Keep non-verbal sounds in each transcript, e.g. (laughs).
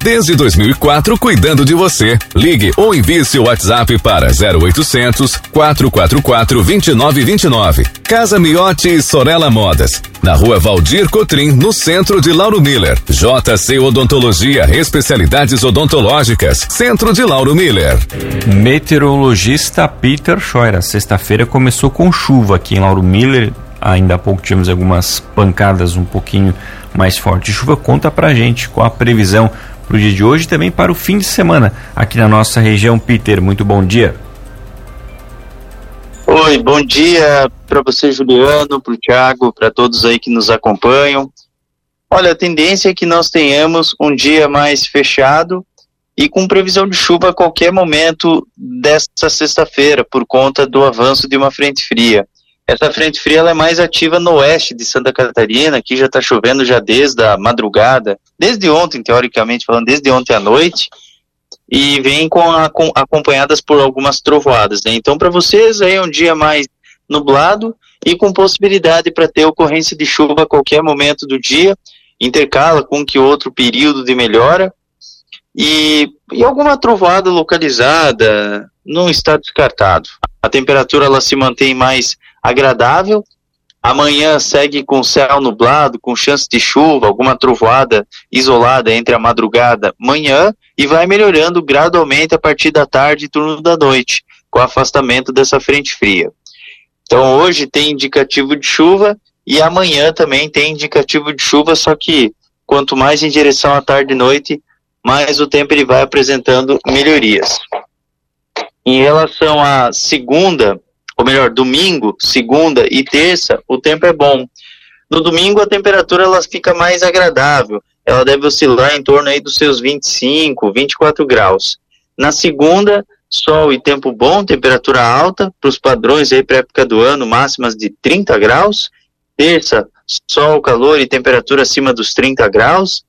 Desde 2004, cuidando de você. Ligue ou envie seu WhatsApp para 0800 444 2929. Casa Miotti e Sorella Modas. Na rua Valdir Cotrim, no centro de Lauro Miller. JC Odontologia, especialidades odontológicas. Centro de Lauro Miller. Meteorologista Peter Scheuer. Sexta-feira começou com chuva aqui em Lauro Miller. Ainda há pouco tivemos algumas pancadas um pouquinho mais fortes. Chuva conta pra gente com a previsão para o dia de hoje e também para o fim de semana aqui na nossa região. Peter, muito bom dia. Oi, bom dia para você, Juliano, para o Thiago, para todos aí que nos acompanham. Olha, a tendência é que nós tenhamos um dia mais fechado e com previsão de chuva a qualquer momento desta sexta-feira, por conta do avanço de uma frente fria. Essa frente fria é mais ativa no oeste de Santa Catarina, aqui já está chovendo já desde a madrugada, desde ontem, teoricamente falando, desde ontem à noite, e vem com, a, com acompanhadas por algumas trovoadas. Né? Então, para vocês aí é um dia mais nublado e com possibilidade para ter ocorrência de chuva a qualquer momento do dia, intercala com que outro período de melhora e, e alguma trovoada localizada não está descartado. A temperatura ela se mantém mais agradável. Amanhã segue com céu nublado, com chance de chuva, alguma trovoada isolada entre a madrugada manhã e vai melhorando gradualmente a partir da tarde e turno da noite, com o afastamento dessa frente fria. Então hoje tem indicativo de chuva e amanhã também tem indicativo de chuva, só que quanto mais em direção à tarde e noite, mais o tempo ele vai apresentando melhorias. Em relação à segunda, melhor, domingo, segunda e terça, o tempo é bom. No domingo a temperatura ela fica mais agradável, ela deve oscilar em torno aí dos seus 25, 24 graus. Na segunda, sol e tempo bom, temperatura alta, para os padrões aí para época do ano, máximas de 30 graus. Terça, sol, calor e temperatura acima dos 30 graus.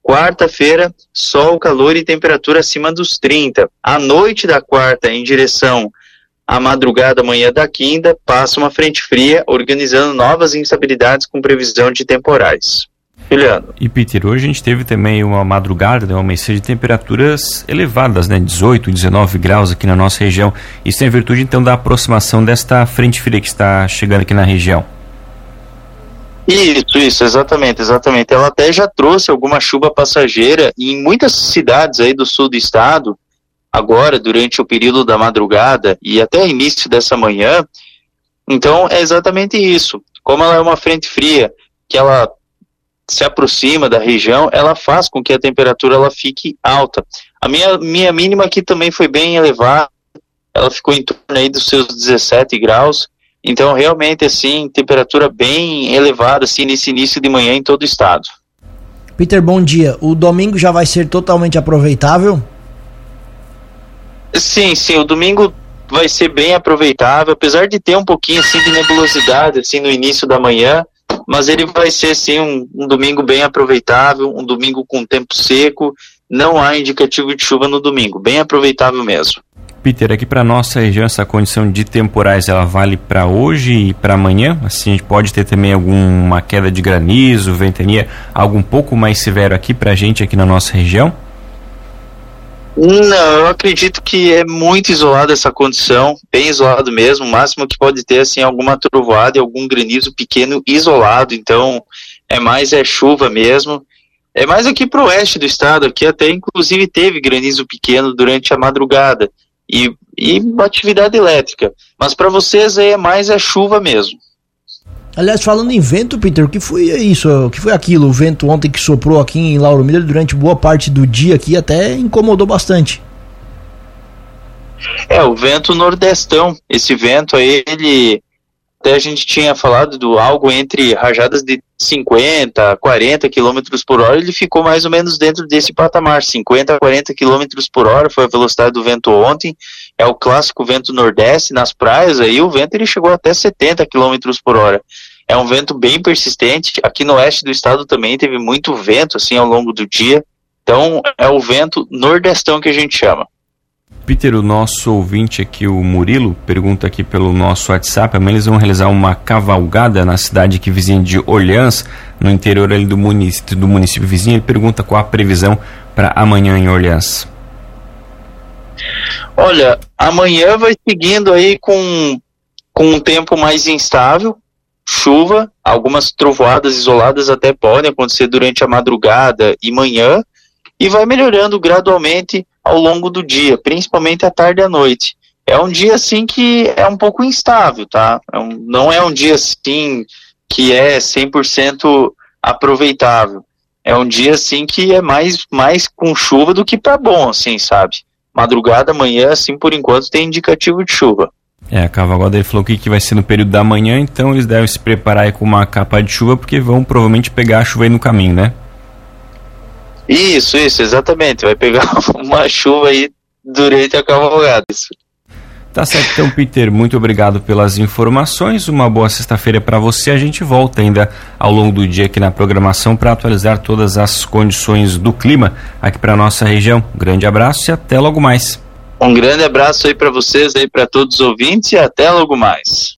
Quarta-feira, sol, calor e temperatura acima dos 30. À noite da quarta, em direção a madrugada, manhã da quinta, passa uma frente fria, organizando novas instabilidades com previsão de temporais. Juliano. E Peter, hoje a gente teve também uma madrugada, né, uma amanhecer de temperaturas elevadas, né, 18, 19 graus aqui na nossa região. Isso é em virtude então da aproximação desta frente fria que está chegando aqui na região. Isso, isso, exatamente, exatamente. Ela até já trouxe alguma chuva passageira em muitas cidades aí do sul do estado, agora, durante o período da madrugada e até início dessa manhã. Então, é exatamente isso. Como ela é uma frente fria, que ela se aproxima da região, ela faz com que a temperatura ela fique alta. A minha, minha mínima aqui também foi bem elevada, ela ficou em torno aí dos seus 17 graus, então realmente assim, temperatura bem elevada assim nesse início de manhã em todo o estado. Peter, bom dia. O domingo já vai ser totalmente aproveitável? Sim, sim, o domingo vai ser bem aproveitável, apesar de ter um pouquinho assim de nebulosidade assim no início da manhã, mas ele vai ser sim um, um domingo bem aproveitável, um domingo com tempo seco, não há indicativo de chuva no domingo, bem aproveitável mesmo. Peter, aqui para nossa região essa condição de temporais ela vale para hoje e para amanhã? Assim a gente pode ter também alguma queda de granizo, ventania, algo um pouco mais severo aqui para a gente aqui na nossa região? Não, eu acredito que é muito isolada essa condição, bem isolado mesmo. O máximo que pode ter assim alguma trovoada e algum granizo pequeno isolado. Então é mais é chuva mesmo. É mais aqui para o oeste do estado, aqui até inclusive teve granizo pequeno durante a madrugada e, e atividade elétrica. Mas para vocês é mais é chuva mesmo. Aliás, falando em vento, Peter, o que foi isso? O que foi aquilo? O vento ontem que soprou aqui em Lauro Miller durante boa parte do dia aqui até incomodou bastante. É, o vento nordestão. Esse vento aí, ele. Até a gente tinha falado do algo entre rajadas de 50, 40 km por hora, ele ficou mais ou menos dentro desse patamar. 50 a 40 km por hora foi a velocidade do vento ontem. É o clássico vento nordeste nas praias, aí o vento ele chegou até 70 km por hora. É um vento bem persistente. Aqui no oeste do estado também teve muito vento assim ao longo do dia. Então é o vento nordestão que a gente chama. Peter, o nosso ouvinte aqui, o Murilo, pergunta aqui pelo nosso WhatsApp. Amanhã eles vão realizar uma cavalgada na cidade que vizinha de Orleans, no interior ali do município, do município vizinho. Ele pergunta qual a previsão para amanhã em Orleans. Olha, amanhã vai seguindo aí com, com um tempo mais instável, chuva, algumas trovoadas isoladas até podem acontecer durante a madrugada e manhã, e vai melhorando gradualmente ao longo do dia, principalmente à tarde e à noite. É um dia assim que é um pouco instável, tá? É um, não é um dia assim que é 100% aproveitável. É um dia assim que é mais, mais com chuva do que para bom, assim, sabe? Madrugada, manhã, assim, por enquanto tem indicativo de chuva. É, a Cavalgada ele falou que, que vai ser no período da manhã, então eles devem se preparar com uma capa de chuva, porque vão provavelmente pegar a chuva aí no caminho, né? Isso, isso, exatamente. Vai pegar (laughs) uma chuva aí durante a cavalgada. Isso. Tá certo, então, Peter, muito obrigado pelas informações. Uma boa sexta-feira para você. A gente volta ainda ao longo do dia aqui na programação para atualizar todas as condições do clima aqui para nossa região. Um grande abraço e até logo mais. Um grande abraço aí para vocês aí para todos os ouvintes e até logo mais.